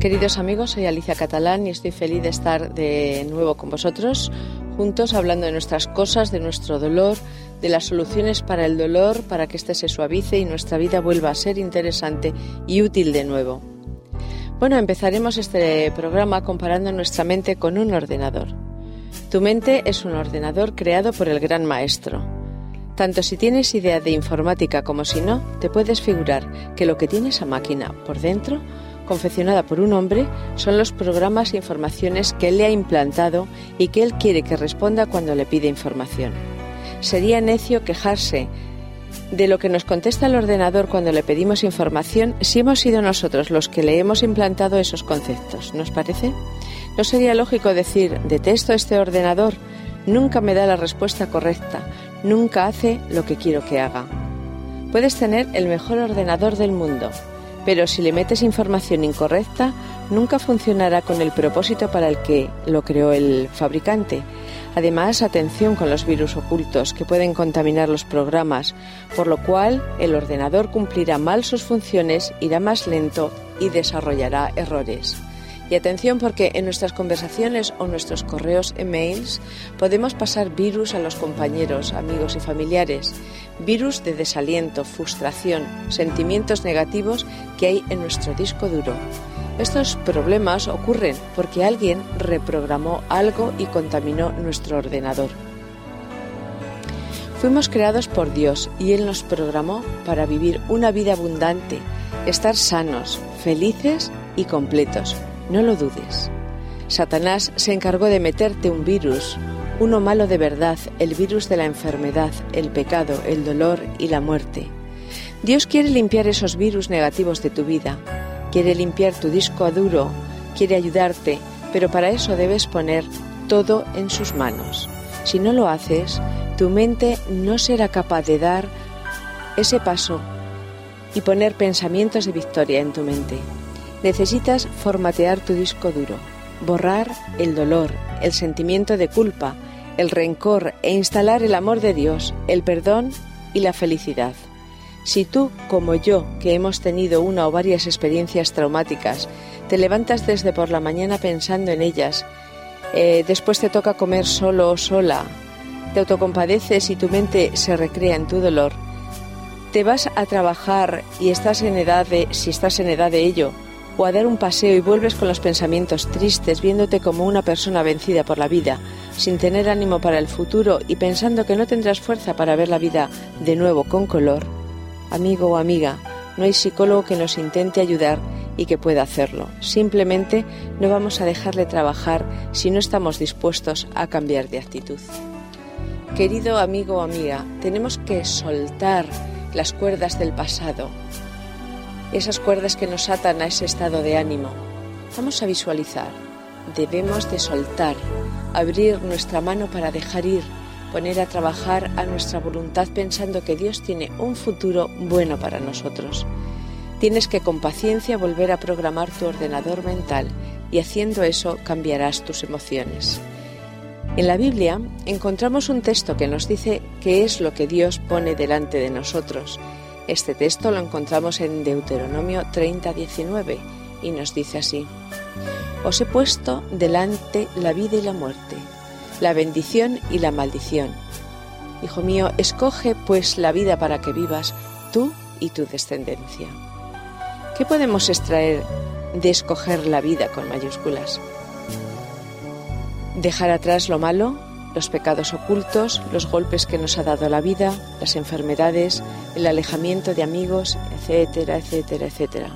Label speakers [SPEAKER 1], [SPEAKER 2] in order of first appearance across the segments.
[SPEAKER 1] Queridos amigos, soy Alicia Catalán y estoy feliz de estar de nuevo con vosotros, juntos hablando de nuestras cosas, de nuestro dolor, de las soluciones para el dolor, para que éste se suavice y nuestra vida vuelva a ser interesante y útil de nuevo. Bueno, empezaremos este programa comparando nuestra mente con un ordenador. Tu mente es un ordenador creado por el gran maestro. Tanto si tienes idea de informática como si no, te puedes figurar que lo que tiene esa máquina por dentro confeccionada por un hombre, son los programas e informaciones que él le ha implantado y que él quiere que responda cuando le pide información. Sería necio quejarse de lo que nos contesta el ordenador cuando le pedimos información si hemos sido nosotros los que le hemos implantado esos conceptos. ¿Nos parece? ¿No sería lógico decir, detesto este ordenador, nunca me da la respuesta correcta, nunca hace lo que quiero que haga? Puedes tener el mejor ordenador del mundo, pero si le metes información incorrecta, nunca funcionará con el propósito para el que lo creó el fabricante. Además, atención con los virus ocultos que pueden contaminar los programas, por lo cual el ordenador cumplirá mal sus funciones, irá más lento y desarrollará errores. Y atención porque en nuestras conversaciones o nuestros correos e mails podemos pasar virus a los compañeros, amigos y familiares, virus de desaliento, frustración, sentimientos negativos que hay en nuestro disco duro. Estos problemas ocurren porque alguien reprogramó algo y contaminó nuestro ordenador. Fuimos creados por Dios y Él nos programó para vivir una vida abundante, estar sanos, felices y completos. No lo dudes. Satanás se encargó de meterte un virus, uno malo de verdad, el virus de la enfermedad, el pecado, el dolor y la muerte. Dios quiere limpiar esos virus negativos de tu vida, quiere limpiar tu disco duro, quiere ayudarte, pero para eso debes poner todo en sus manos. Si no lo haces, tu mente no será capaz de dar ese paso y poner pensamientos de victoria en tu mente. Necesitas formatear tu disco duro, borrar el dolor, el sentimiento de culpa, el rencor e instalar el amor de Dios, el perdón y la felicidad. Si tú, como yo, que hemos tenido una o varias experiencias traumáticas, te levantas desde por la mañana pensando en ellas, eh, después te toca comer solo o sola, te autocompadeces y tu mente se recrea en tu dolor, te vas a trabajar y estás en edad de, si estás en edad de ello, o a dar un paseo y vuelves con los pensamientos tristes, viéndote como una persona vencida por la vida, sin tener ánimo para el futuro y pensando que no tendrás fuerza para ver la vida de nuevo con color, amigo o amiga, no hay psicólogo que nos intente ayudar y que pueda hacerlo. Simplemente no vamos a dejarle trabajar si no estamos dispuestos a cambiar de actitud. Querido amigo o amiga, tenemos que soltar las cuerdas del pasado, esas cuerdas que nos atan a ese estado de ánimo. Vamos a visualizar. Debemos de soltar, abrir nuestra mano para dejar ir, poner a trabajar a nuestra voluntad pensando que Dios tiene un futuro bueno para nosotros. Tienes que con paciencia volver a programar tu ordenador mental y haciendo eso cambiarás tus emociones. En la Biblia encontramos un texto que nos dice qué es lo que Dios pone delante de nosotros este texto lo encontramos en Deuteronomio 30:19 y nos dice así, Os he puesto delante la vida y la muerte, la bendición y la maldición. Hijo mío, escoge pues la vida para que vivas tú y tu descendencia. ¿Qué podemos extraer de escoger la vida con mayúsculas? Dejar atrás lo malo, los pecados ocultos, los golpes que nos ha dado la vida, las enfermedades, el alejamiento de amigos, etcétera, etcétera, etcétera.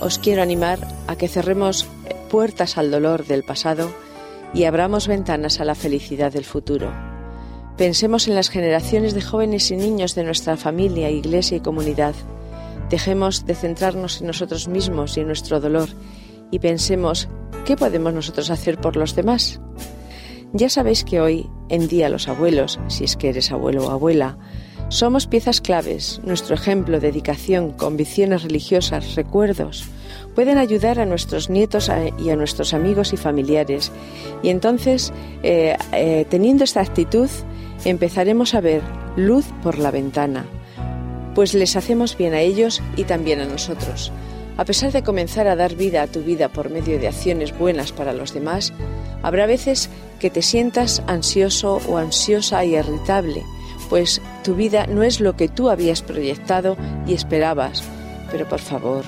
[SPEAKER 1] Os quiero animar a que cerremos puertas al dolor del pasado y abramos ventanas a la felicidad del futuro. Pensemos en las generaciones de jóvenes y niños de nuestra familia, iglesia y comunidad. Dejemos de centrarnos en nosotros mismos y en nuestro dolor y pensemos qué podemos nosotros hacer por los demás. Ya sabéis que hoy en día los abuelos, si es que eres abuelo o abuela, somos piezas claves. Nuestro ejemplo, dedicación, convicciones religiosas, recuerdos, pueden ayudar a nuestros nietos y a nuestros amigos y familiares. Y entonces, eh, eh, teniendo esta actitud, empezaremos a ver luz por la ventana, pues les hacemos bien a ellos y también a nosotros. A pesar de comenzar a dar vida a tu vida por medio de acciones buenas para los demás, habrá veces que te sientas ansioso o ansiosa y irritable, pues tu vida no es lo que tú habías proyectado y esperabas. Pero por favor,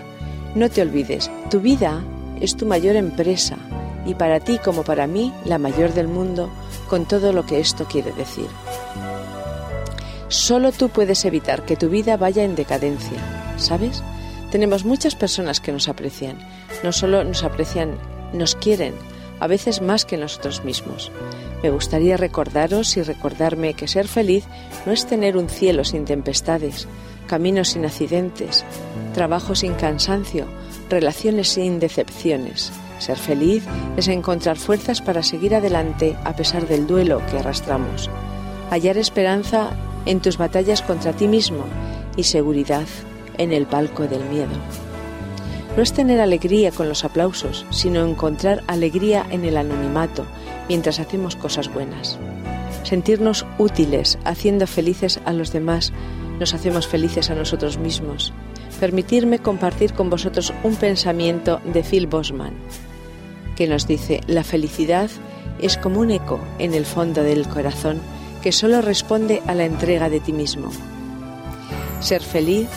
[SPEAKER 1] no te olvides, tu vida es tu mayor empresa y para ti como para mí la mayor del mundo, con todo lo que esto quiere decir. Solo tú puedes evitar que tu vida vaya en decadencia, ¿sabes? Tenemos muchas personas que nos aprecian, no solo nos aprecian, nos quieren, a veces más que nosotros mismos. Me gustaría recordaros y recordarme que ser feliz no es tener un cielo sin tempestades, caminos sin accidentes, trabajo sin cansancio, relaciones sin decepciones. Ser feliz es encontrar fuerzas para seguir adelante a pesar del duelo que arrastramos. Hallar esperanza en tus batallas contra ti mismo y seguridad en el palco del miedo. No es tener alegría con los aplausos, sino encontrar alegría en el anonimato mientras hacemos cosas buenas. Sentirnos útiles, haciendo felices a los demás, nos hacemos felices a nosotros mismos. Permitirme compartir con vosotros un pensamiento de Phil Bosman, que nos dice, la felicidad es como un eco en el fondo del corazón que solo responde a la entrega de ti mismo. Ser feliz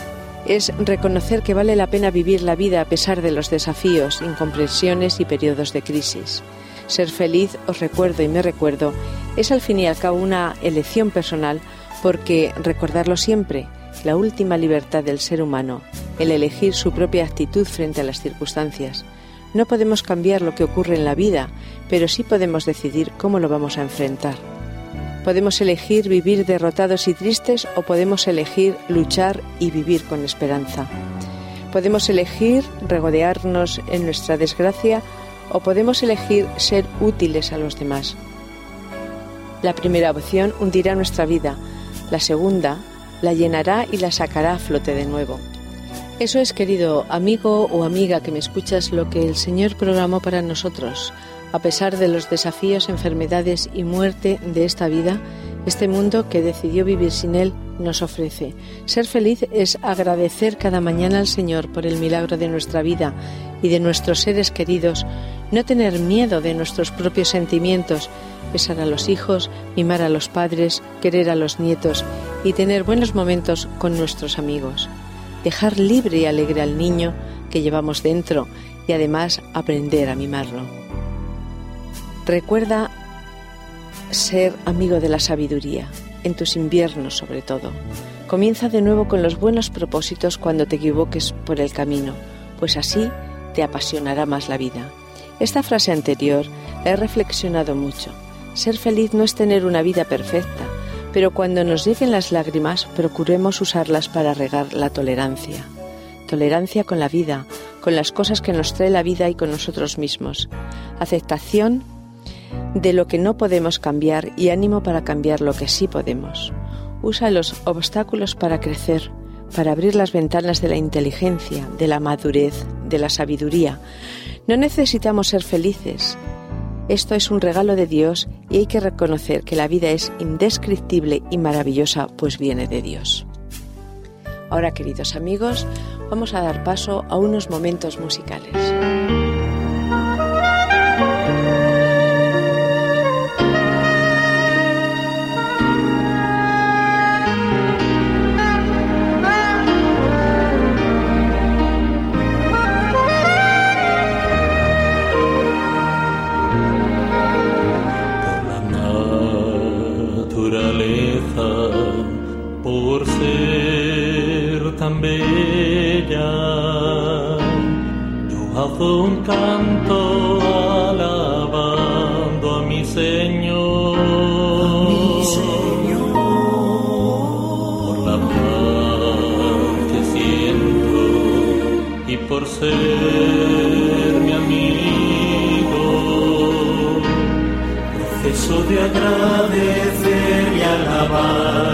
[SPEAKER 1] es reconocer que vale la pena vivir la vida a pesar de los desafíos, incomprensiones y periodos de crisis. Ser feliz, os recuerdo y me recuerdo, es al fin y al cabo una elección personal porque recordarlo siempre, la última libertad del ser humano, el elegir su propia actitud frente a las circunstancias. No podemos cambiar lo que ocurre en la vida, pero sí podemos decidir cómo lo vamos a enfrentar. Podemos elegir vivir derrotados y tristes o podemos elegir luchar y vivir con esperanza. Podemos elegir regodearnos en nuestra desgracia o podemos elegir ser útiles a los demás. La primera opción hundirá nuestra vida, la segunda la llenará y la sacará a flote de nuevo. Eso es, querido amigo o amiga que me escuchas, lo que el Señor programó para nosotros a pesar de los desafíos, enfermedades y muerte de esta vida, este mundo que decidió vivir sin Él nos ofrece. Ser feliz es agradecer cada mañana al Señor por el milagro de nuestra vida y de nuestros seres queridos, no tener miedo de nuestros propios sentimientos, besar a los hijos, mimar a los padres, querer a los nietos y tener buenos momentos con nuestros amigos. Dejar libre y alegre al niño que llevamos dentro y además aprender a mimarlo. Recuerda ser amigo de la sabiduría, en tus inviernos sobre todo. Comienza de nuevo con los buenos propósitos cuando te equivoques por el camino, pues así te apasionará más la vida. Esta frase anterior la he reflexionado mucho. Ser feliz no es tener una vida perfecta, pero cuando nos lleguen las lágrimas procuremos usarlas para regar la tolerancia. Tolerancia con la vida, con las cosas que nos trae la vida y con nosotros mismos. Aceptación de lo que no podemos cambiar y ánimo para cambiar lo que sí podemos. Usa los obstáculos para crecer, para abrir las ventanas de la inteligencia, de la madurez, de la sabiduría. No necesitamos ser felices. Esto es un regalo de Dios y hay que reconocer que la vida es indescriptible y maravillosa, pues viene de Dios. Ahora, queridos amigos, vamos a dar paso a unos momentos musicales.
[SPEAKER 2] Un canto alabando a mi Señor. mi Señor. Por la paz que siento y por ser mi amigo. Proceso de agradecer y alabarte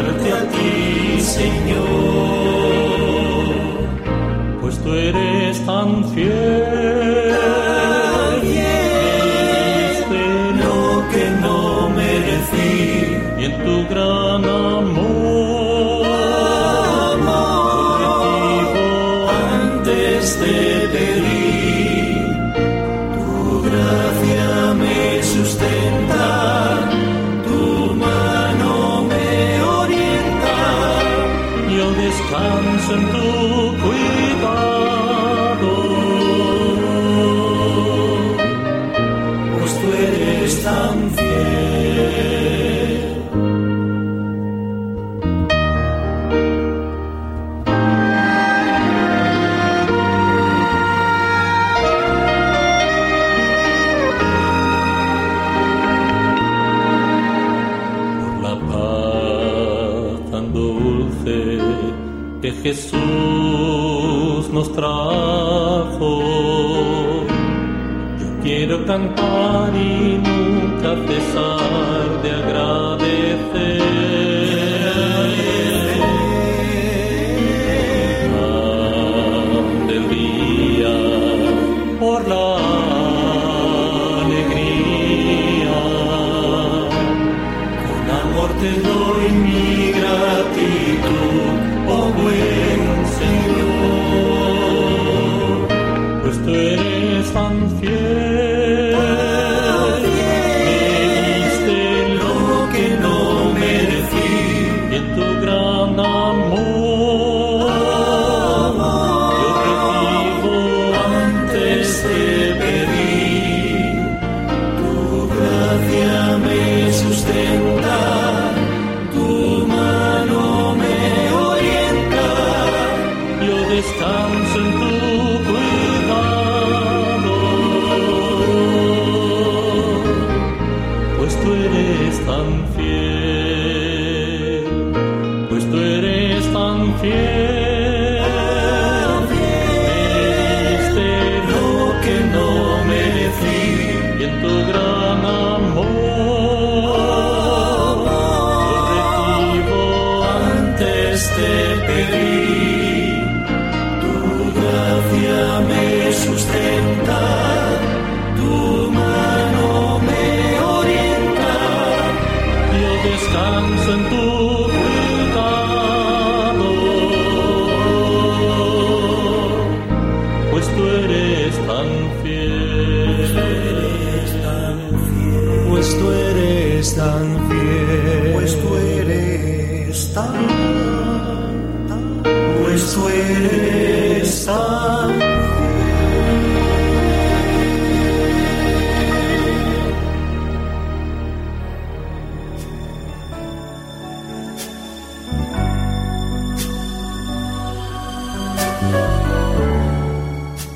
[SPEAKER 2] antes de pedir.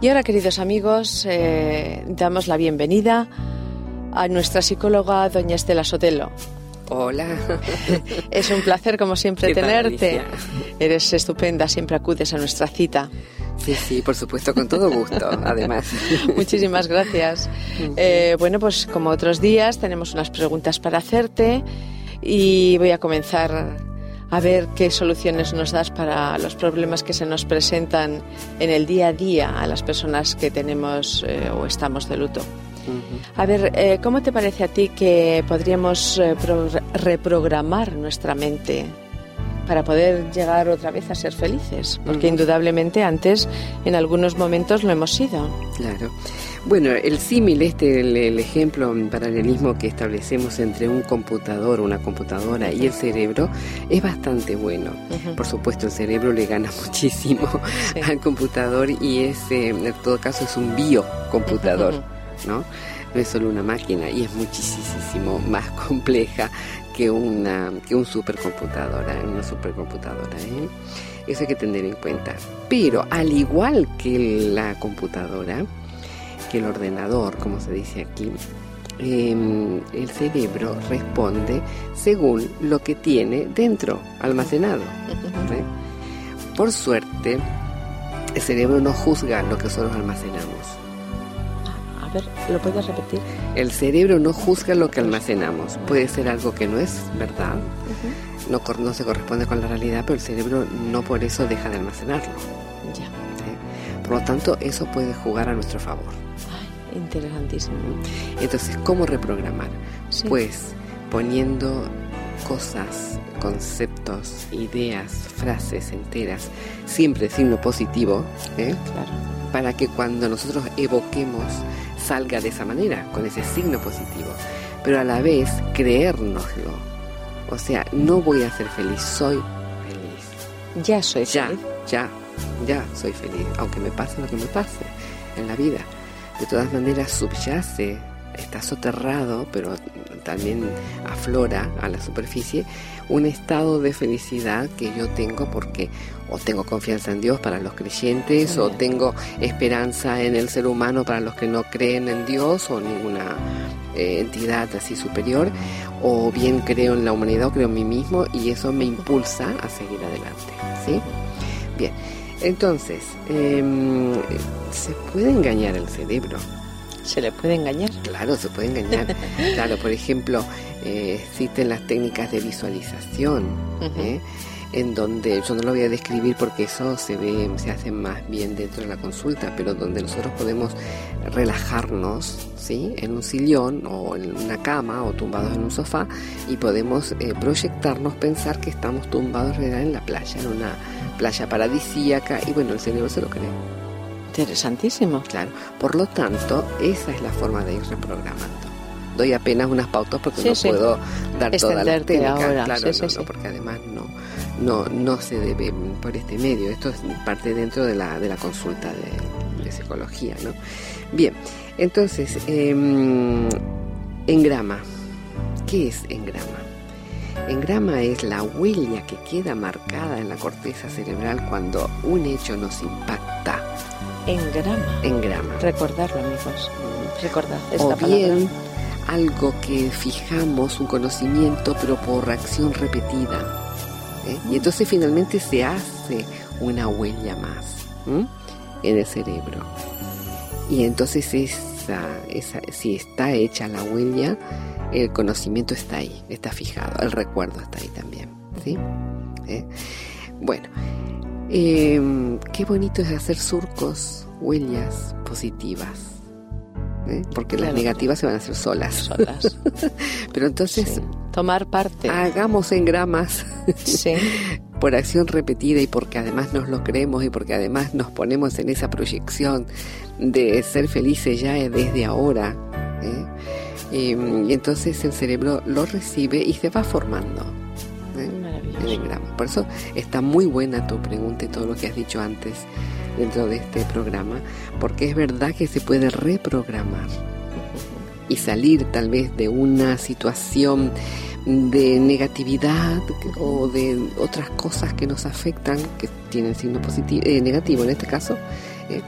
[SPEAKER 1] Y ahora, queridos amigos, eh, damos la bienvenida a nuestra psicóloga, doña Estela Sotelo.
[SPEAKER 3] Hola.
[SPEAKER 1] Es un placer, como siempre,
[SPEAKER 3] Qué
[SPEAKER 1] tenerte. Eres estupenda, siempre acudes a nuestra cita.
[SPEAKER 3] Sí, sí, por supuesto, con todo gusto, además.
[SPEAKER 1] Muchísimas gracias. Eh, bueno, pues como otros días, tenemos unas preguntas para hacerte y voy a comenzar a ver qué soluciones nos das para los problemas que se nos presentan en el día a día a las personas que tenemos eh, o estamos de luto. A ver, eh, ¿cómo te parece a ti que podríamos eh, pro- reprogramar nuestra mente para poder llegar otra vez a ser felices? Porque indudablemente antes en algunos momentos lo hemos sido.
[SPEAKER 3] Claro. Bueno, el símil, este, el, el ejemplo, un paralelismo que establecemos entre un computador, una computadora y el cerebro es bastante bueno. Por supuesto, el cerebro le gana muchísimo
[SPEAKER 1] Sí.
[SPEAKER 3] al computador y es, eh, en todo caso, es un biocomputador. ¿no? No es solo una máquina y es muchísimo más compleja que una que un supercomputadora, una supercomputadora. ¿eh? Eso hay que tener en cuenta. Pero al igual que la computadora, que el ordenador, como se dice aquí, em, el cerebro responde según lo que tiene dentro, almacenado. ¿eh? Por suerte, el cerebro no juzga lo que nosotros almacenamos.
[SPEAKER 1] A ver, ¿lo puedes repetir?
[SPEAKER 3] El cerebro no juzga lo que almacenamos. Puede ser algo que no es verdad, no, cor- no se corresponde con la realidad, pero el cerebro no por eso deja de almacenarlo.
[SPEAKER 1] Ya.
[SPEAKER 3] Por lo tanto, eso puede jugar a nuestro favor.
[SPEAKER 1] Ay, interesantísimo.
[SPEAKER 3] Entonces, ¿cómo reprogramar?
[SPEAKER 1] Sí.
[SPEAKER 3] Pues poniendo cosas, conceptos, ideas, frases enteras, siempre signo positivo, ¿eh?
[SPEAKER 1] Claro.
[SPEAKER 3] para que cuando nosotros evoquemos salga de esa manera, con ese signo positivo, pero a la vez creérnoslo. O sea, no voy a ser feliz, soy feliz.
[SPEAKER 1] Ya soy
[SPEAKER 3] Ya,
[SPEAKER 1] feliz.
[SPEAKER 3] ya, ya soy feliz, aunque me pase lo que me pase en la vida. De todas maneras subyace, está soterrado, pero también aflora a la superficie un estado de felicidad que yo tengo porque o tengo confianza en Dios para los creyentes o
[SPEAKER 1] Bien.
[SPEAKER 3] tengo esperanza en el ser humano para los que no creen en Dios o ninguna eh, entidad así superior o bien creo en la humanidad o creo en mí mismo y eso me impulsa a seguir adelante. ¿sí? Bien, entonces, em, ¿se puede engañar el cerebro?
[SPEAKER 1] ¿Se le puede engañar?
[SPEAKER 3] Claro, se puede engañar. Claro, por ejemplo, eh, existen las técnicas de visualización. ¿eh? En donde yo no lo voy a describir porque eso se ve, se hace más bien dentro de la consulta, pero donde nosotros podemos relajarnos, ¿sí? En un sillón o en una cama o tumbados en un sofá y podemos eh, proyectarnos, pensar que estamos tumbados en realidad en la playa, en una playa paradisíaca y bueno, el cerebro se lo cree.
[SPEAKER 1] Interesantísimo.
[SPEAKER 3] Claro, por lo tanto, esa es la forma de ir reprogramando. Doy apenas unas pautas porque
[SPEAKER 1] Sí,
[SPEAKER 3] no
[SPEAKER 1] sí.
[SPEAKER 3] puedo dar toda la técnica,
[SPEAKER 1] ahora,
[SPEAKER 3] claro,
[SPEAKER 1] sí,
[SPEAKER 3] no, no, porque además no, no, no se debe por este medio. Esto es parte dentro de la, de la consulta de, de psicología, ¿no? Bien, entonces, em, engrama. ¿Qué es engrama? Engrama es la huella que queda marcada en la corteza cerebral cuando un hecho nos impacta.
[SPEAKER 1] Engrama.
[SPEAKER 3] Engrama.
[SPEAKER 1] Recordarlo, amigos. Recordad esta
[SPEAKER 3] o
[SPEAKER 1] palabra.
[SPEAKER 3] bien algo que fijamos, un conocimiento, pero por acción repetida. ¿Eh? Y entonces finalmente se hace una huella más en el cerebro. Y entonces esa, esa, si está hecha la huella, el conocimiento está ahí, está fijado, el recuerdo está ahí también. ¿sí? ¿Eh? Bueno, eh, qué bonito es hacer surcos, huellas positivas. ¿Eh? Porque las negativas se van a hacer solas.
[SPEAKER 1] Solas.
[SPEAKER 3] Pero entonces
[SPEAKER 1] Sí. Tomar parte.
[SPEAKER 3] hagamos engramas
[SPEAKER 1] Sí.
[SPEAKER 3] por acción repetida y porque además nos lo creemos y porque además nos ponemos en esa proyección de ser felices ya desde ahora. ¿eh? Y, y entonces el cerebro lo recibe y se va formando. ¿eh? el
[SPEAKER 1] Maravilloso.
[SPEAKER 3] engrama. Por eso está muy buena tu pregunta y todo lo que has dicho antes dentro de este programa, porque es verdad que se puede reprogramar y salir tal vez de una situación de negatividad o de otras cosas que nos afectan, que tienen signo positivo, eh, negativo en este caso, eh,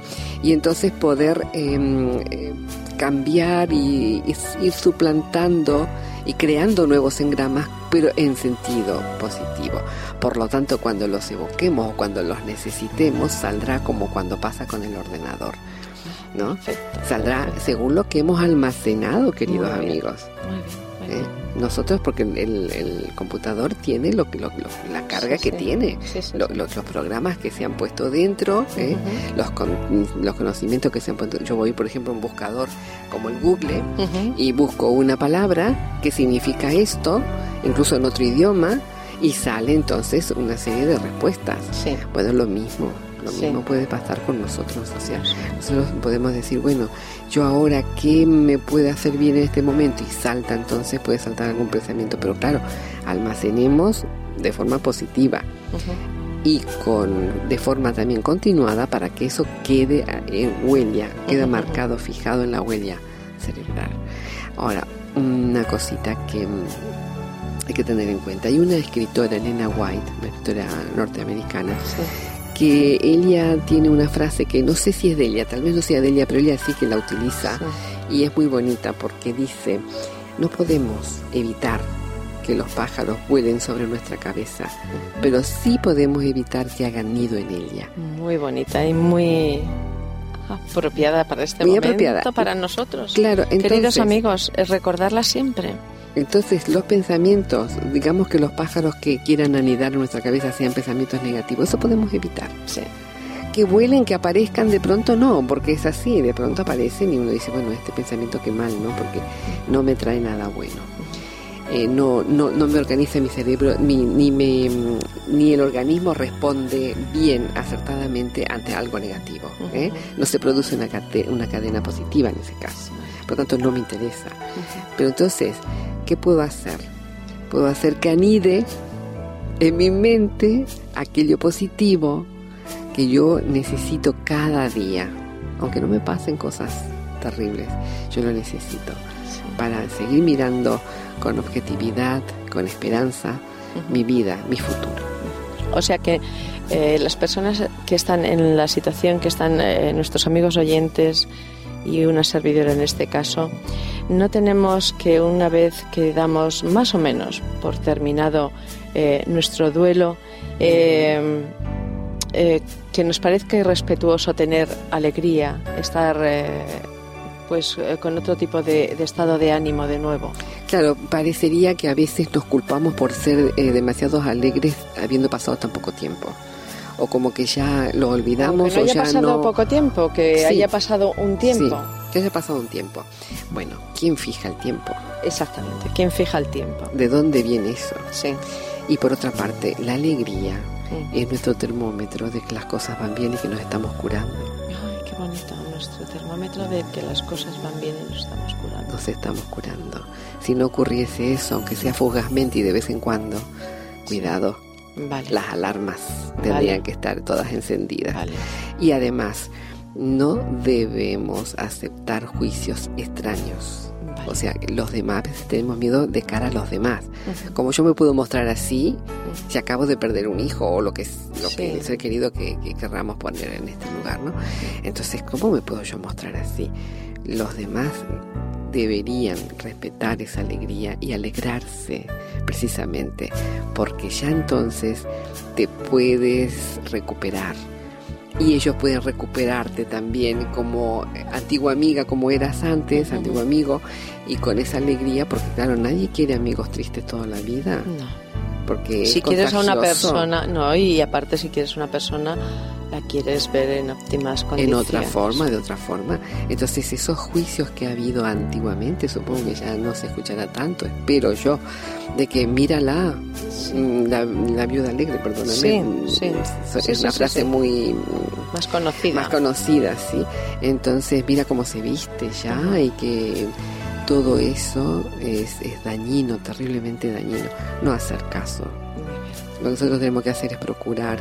[SPEAKER 3] y entonces poder em, eh, cambiar y, y ir suplantando y creando nuevos engramas, pero en sentido positivo. Por lo tanto, cuando los evoquemos o cuando los necesitemos, saldrá como cuando pasa con el ordenador. ¿no?
[SPEAKER 1] Perfecto.
[SPEAKER 3] Saldrá según lo que hemos almacenado, queridos
[SPEAKER 1] Muy
[SPEAKER 3] amigos.
[SPEAKER 1] Muy bien.
[SPEAKER 3] ¿Eh? Nosotros, porque el, el- computador tiene lo, que- lo- lo- la carga
[SPEAKER 1] Sí,
[SPEAKER 3] que
[SPEAKER 1] sí.
[SPEAKER 3] tiene,
[SPEAKER 1] Sí,
[SPEAKER 3] lo- los, programas que se han puesto dentro, ¿eh? Los, con- los conocimientos que se han puesto. Yo voy, por ejemplo, a un buscador como el Google y busco una palabra que significa esto, incluso en otro idioma, y sale entonces una serie de respuestas. Bueno, lo mismo. Lo
[SPEAKER 1] Sí.
[SPEAKER 3] mismo puede pasar con nosotros. O sea, nosotros podemos decir, bueno, yo ahora, ¿qué me puede hacer bien en este momento? Y salta, entonces puede saltar algún pensamiento. Pero claro, almacenemos de forma positiva y con de forma también continuada para que eso quede en huella, quede marcado, fijado en la huella cerebral. Ahora, una cosita que hay que tener en cuenta. Hay una escritora, Elena White, una escritora norteamericana,
[SPEAKER 1] Sí.
[SPEAKER 3] Que ella tiene una frase que no sé si es de ella, tal vez no sea de ella, pero ella sí que la utiliza
[SPEAKER 1] Sí.
[SPEAKER 3] y es muy bonita porque dice, no podemos evitar que los pájaros vuelen sobre nuestra cabeza, pero sí podemos evitar que hagan nido en ella.
[SPEAKER 1] Muy bonita y muy apropiada para este
[SPEAKER 3] Muy
[SPEAKER 1] momento,
[SPEAKER 3] apropiada.
[SPEAKER 1] para nosotros.
[SPEAKER 3] Claro,
[SPEAKER 1] Queridos amigos, es recordarla siempre.
[SPEAKER 3] Entonces los pensamientos, digamos que los pájaros que quieran anidar en nuestra cabeza sean pensamientos negativos, eso podemos evitar.
[SPEAKER 1] Sí.
[SPEAKER 3] Que vuelen, que aparezcan, de pronto no, porque es así, de pronto aparecen y uno dice, bueno, este pensamiento qué mal, ¿no? Porque no me trae nada bueno. Eh, no, no, no me organiza mi cerebro, ni, ni, me, ni el organismo responde bien, acertadamente ante algo negativo. ¿eh? No se produce una, cate- una cadena positiva en ese caso. Por lo tanto, no me interesa. Pero entonces, ¿qué puedo hacer? Puedo hacer que anide en mi mente aquello positivo que yo necesito cada día. Aunque no me pasen cosas terribles, yo lo necesito para seguir mirando con objetividad, con esperanza, mi vida, mi futuro.
[SPEAKER 1] O sea que eh, las personas que están en la situación, que están eh, nuestros amigos oyentes y una servidora en este caso, no tenemos que una vez que damos más o menos por terminado eh, nuestro duelo, eh, eh, que nos parezca irrespetuoso tener alegría, estar eh, pues eh, con otro tipo de, de estado de ánimo de nuevo.
[SPEAKER 3] Claro, parecería que a veces nos culpamos por ser demasiados alegres habiendo pasado tan poco tiempo. O como que ya lo olvidamos
[SPEAKER 1] Aunque no
[SPEAKER 3] o
[SPEAKER 1] haya
[SPEAKER 3] ya
[SPEAKER 1] pasado
[SPEAKER 3] no...
[SPEAKER 1] poco tiempo, que
[SPEAKER 3] Sí.
[SPEAKER 1] haya pasado un tiempo.
[SPEAKER 3] Sí, que haya pasado un tiempo. Bueno, ¿quién fija el tiempo?
[SPEAKER 1] Exactamente. ¿Quién fija el tiempo?
[SPEAKER 3] ¿De dónde viene eso?
[SPEAKER 1] Sí.
[SPEAKER 3] Y por otra parte, la alegría
[SPEAKER 1] Mm.
[SPEAKER 3] es nuestro termómetro de que las cosas van bien y que nos estamos curando.
[SPEAKER 1] Ay, qué bonito. Nuestro termómetro de que las cosas van bien y nos estamos curando.
[SPEAKER 3] Nos estamos curando. Si no ocurriese eso, aunque sea fugazmente y de vez en cuando, cuidado,
[SPEAKER 1] Vale.
[SPEAKER 3] las alarmas tendrían que estar todas encendidas.
[SPEAKER 1] Vale.
[SPEAKER 3] Y además, no debemos aceptar juicios extraños. O sea, los demás, tenemos miedo de cara a los demás. Como yo me puedo mostrar así, si acabo de perder un hijo o lo que es lo
[SPEAKER 1] Sí.
[SPEAKER 3] que ser querido que, que querramos poner en este lugar, ¿no? Entonces, ¿cómo me puedo yo mostrar así? Los demás deberían respetar esa alegría y alegrarse precisamente, porque ya entonces te puedes recuperar. Y ellos pueden recuperarte también como antigua amiga como eras antes, antiguo amigo y con esa alegría porque claro, nadie quiere amigos tristes toda la vida
[SPEAKER 1] No.
[SPEAKER 3] porque
[SPEAKER 1] Si
[SPEAKER 3] es
[SPEAKER 1] quieres a una persona, no, y aparte si quieres una persona, la quieres ver en óptimas
[SPEAKER 3] en
[SPEAKER 1] condiciones.
[SPEAKER 3] otra forma, de otra forma. Entonces esos juicios que ha habido antiguamente, supongo que ya no se escuchará tanto, espero yo, de que mírala, mm, la, la viuda alegre, perdóname,
[SPEAKER 1] Sí,
[SPEAKER 3] mm,
[SPEAKER 1] sí.
[SPEAKER 3] es una frase muy
[SPEAKER 1] Más conocida.
[SPEAKER 3] más conocida, sí. Entonces mira cómo se viste ya y que todo eso es, es dañino, terriblemente dañino. No hacer caso. Lo que nosotros tenemos que hacer es procurar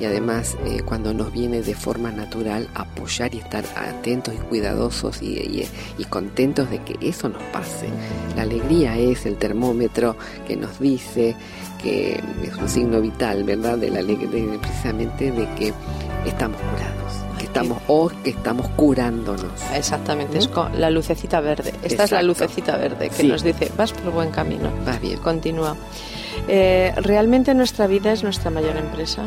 [SPEAKER 3] y además eh, cuando nos viene de forma natural apoyar y estar atentos y cuidadosos y, y- y contentos de que eso nos pase. La alegría es el termómetro que nos dice que es un signo vital, ¿verdad? De la de- precisamente de que estamos curados, que estamos o que estamos curándonos.
[SPEAKER 1] Exactamente, es con la lucecita verde. Esta es la lucecita verde que
[SPEAKER 3] Sí.
[SPEAKER 1] nos dice, vas por buen camino.
[SPEAKER 3] Va bien.
[SPEAKER 1] Continúa. Eh, ¿Realmente nuestra vida es nuestra mayor empresa?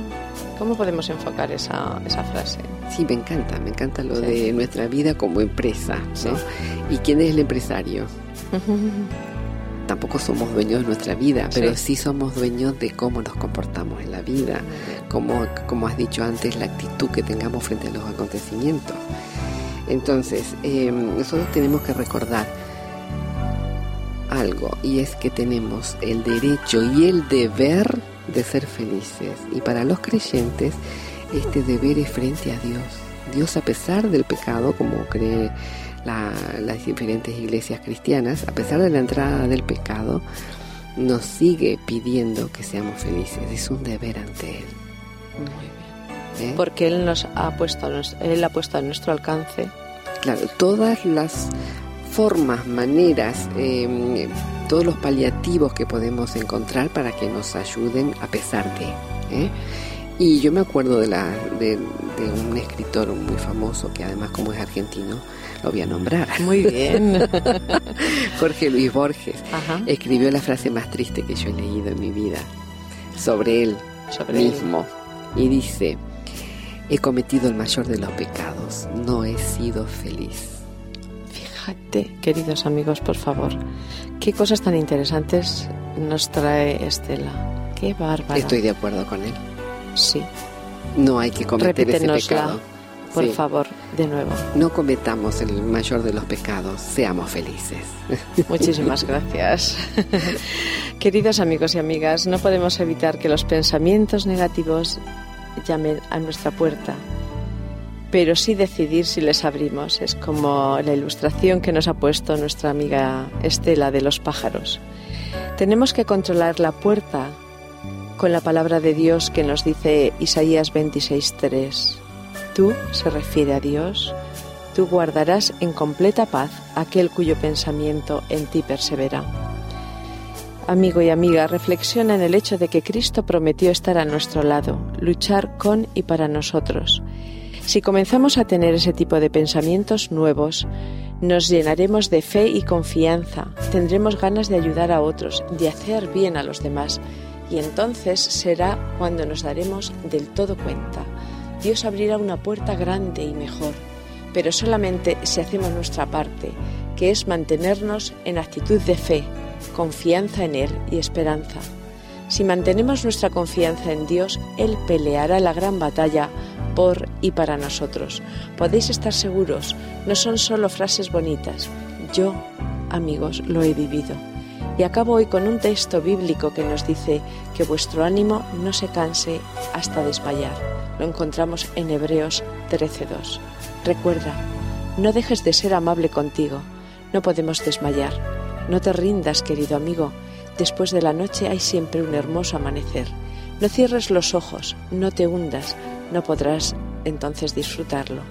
[SPEAKER 1] ¿Cómo podemos enfocar esa, esa frase?
[SPEAKER 3] Sí, me encanta, me encanta lo
[SPEAKER 1] Sí.
[SPEAKER 3] de nuestra vida como empresa, ¿no?
[SPEAKER 1] Sí.
[SPEAKER 3] ¿Y quién es el empresario? Tampoco somos dueños de nuestra vida, pero sí somos dueños de cómo nos comportamos en la vida, como, como has dicho antes, la actitud que tengamos frente a los acontecimientos. Entonces, eh, nosotros tenemos que recordar algo, y es que tenemos el derecho y el deber de ser felices. Y para los creyentes, este deber frente a Dios. Dios a pesar del pecado, como cree las diferentes iglesias cristianas, a pesar de la entrada del pecado, nos sigue pidiendo que seamos felices. Es un deber ante Él.
[SPEAKER 1] Muy bien. ¿Eh? Porque Él nos ha puesto, Él ha puesto a nuestro alcance.
[SPEAKER 3] Claro, todas las formas, maneras, em, todos los paliativos que podemos encontrar para que nos ayuden a pesar de. ¿eh? Y yo me acuerdo de, la, de, un escritor muy famoso que además como es argentino, lo voy a nombrar.
[SPEAKER 1] Muy bien.
[SPEAKER 3] Jorge Luis Borges escribió la frase más triste que yo he leído en mi vida sobre él sobre mismo. Y dice, he cometido el mayor de los pecados, no he sido feliz.
[SPEAKER 1] Fíjate, queridos amigos, por favor, qué cosas tan interesantes nos trae Estela. Qué bárbara.
[SPEAKER 3] Estoy de acuerdo con él.
[SPEAKER 1] Sí.
[SPEAKER 3] No hay que cometer ese pecado.
[SPEAKER 1] Por favor, de nuevo.
[SPEAKER 3] No cometamos el mayor de los pecados, seamos felices.
[SPEAKER 1] Muchísimas gracias. Queridos amigos y amigas, no podemos evitar que los pensamientos negativos llamen a nuestra puerta, pero sí decidir si les abrimos. Es como la ilustración que nos ha puesto nuestra amiga Estela de los pájaros. Tenemos que controlar la puerta con la palabra de Dios que nos dice Isaías 26:3. Tú, se refiere a Dios, tú guardarás en completa paz aquel cuyo pensamiento en ti persevera. Amigo y amiga, reflexiona en el hecho de que Cristo prometió estar a nuestro lado, luchar con y para nosotros. Si comenzamos a tener ese tipo de pensamientos nuevos, nos llenaremos de fe y confianza, tendremos ganas de ayudar a otros, de hacer bien a los demás, y entonces será cuando nos daremos del todo cuenta. Dios abrirá una puerta grande y mejor, pero solamente si hacemos nuestra parte, que es mantenernos en actitud de fe, confianza en Él y esperanza. Si mantenemos nuestra confianza en Dios, Él peleará la gran batalla por y para nosotros. Podéis estar seguros, no son solo frases bonitas. Yo, amigos, lo he vivido. Y acabo hoy con un texto bíblico que nos dice que vuestro ánimo no se canse hasta desmayar. Lo encontramos en Hebreos 13.2. Recuerda, no dejes de ser amable contigo, no podemos desmayar. No te rindas, querido amigo, después de la noche hay siempre un hermoso amanecer. No cierres los ojos, no te hundas, no podrás entonces disfrutarlo.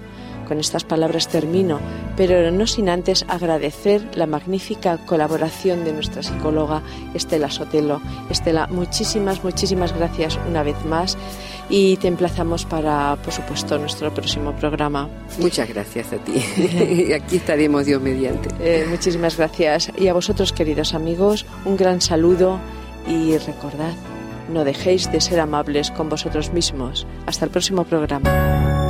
[SPEAKER 1] Con estas palabras termino, pero no sin antes agradecer la magnífica colaboración de nuestra psicóloga Estela Sotelo. Estela, muchísimas, muchísimas gracias una vez más y te emplazamos para, por supuesto, nuestro próximo programa.
[SPEAKER 3] Muchas gracias a ti. Aquí estaremos Dios mediante.
[SPEAKER 1] Eh, muchísimas gracias. Y a vosotros, queridos amigos, un gran saludo y recordad, no dejéis de ser amables con vosotros mismos. Hasta el próximo programa.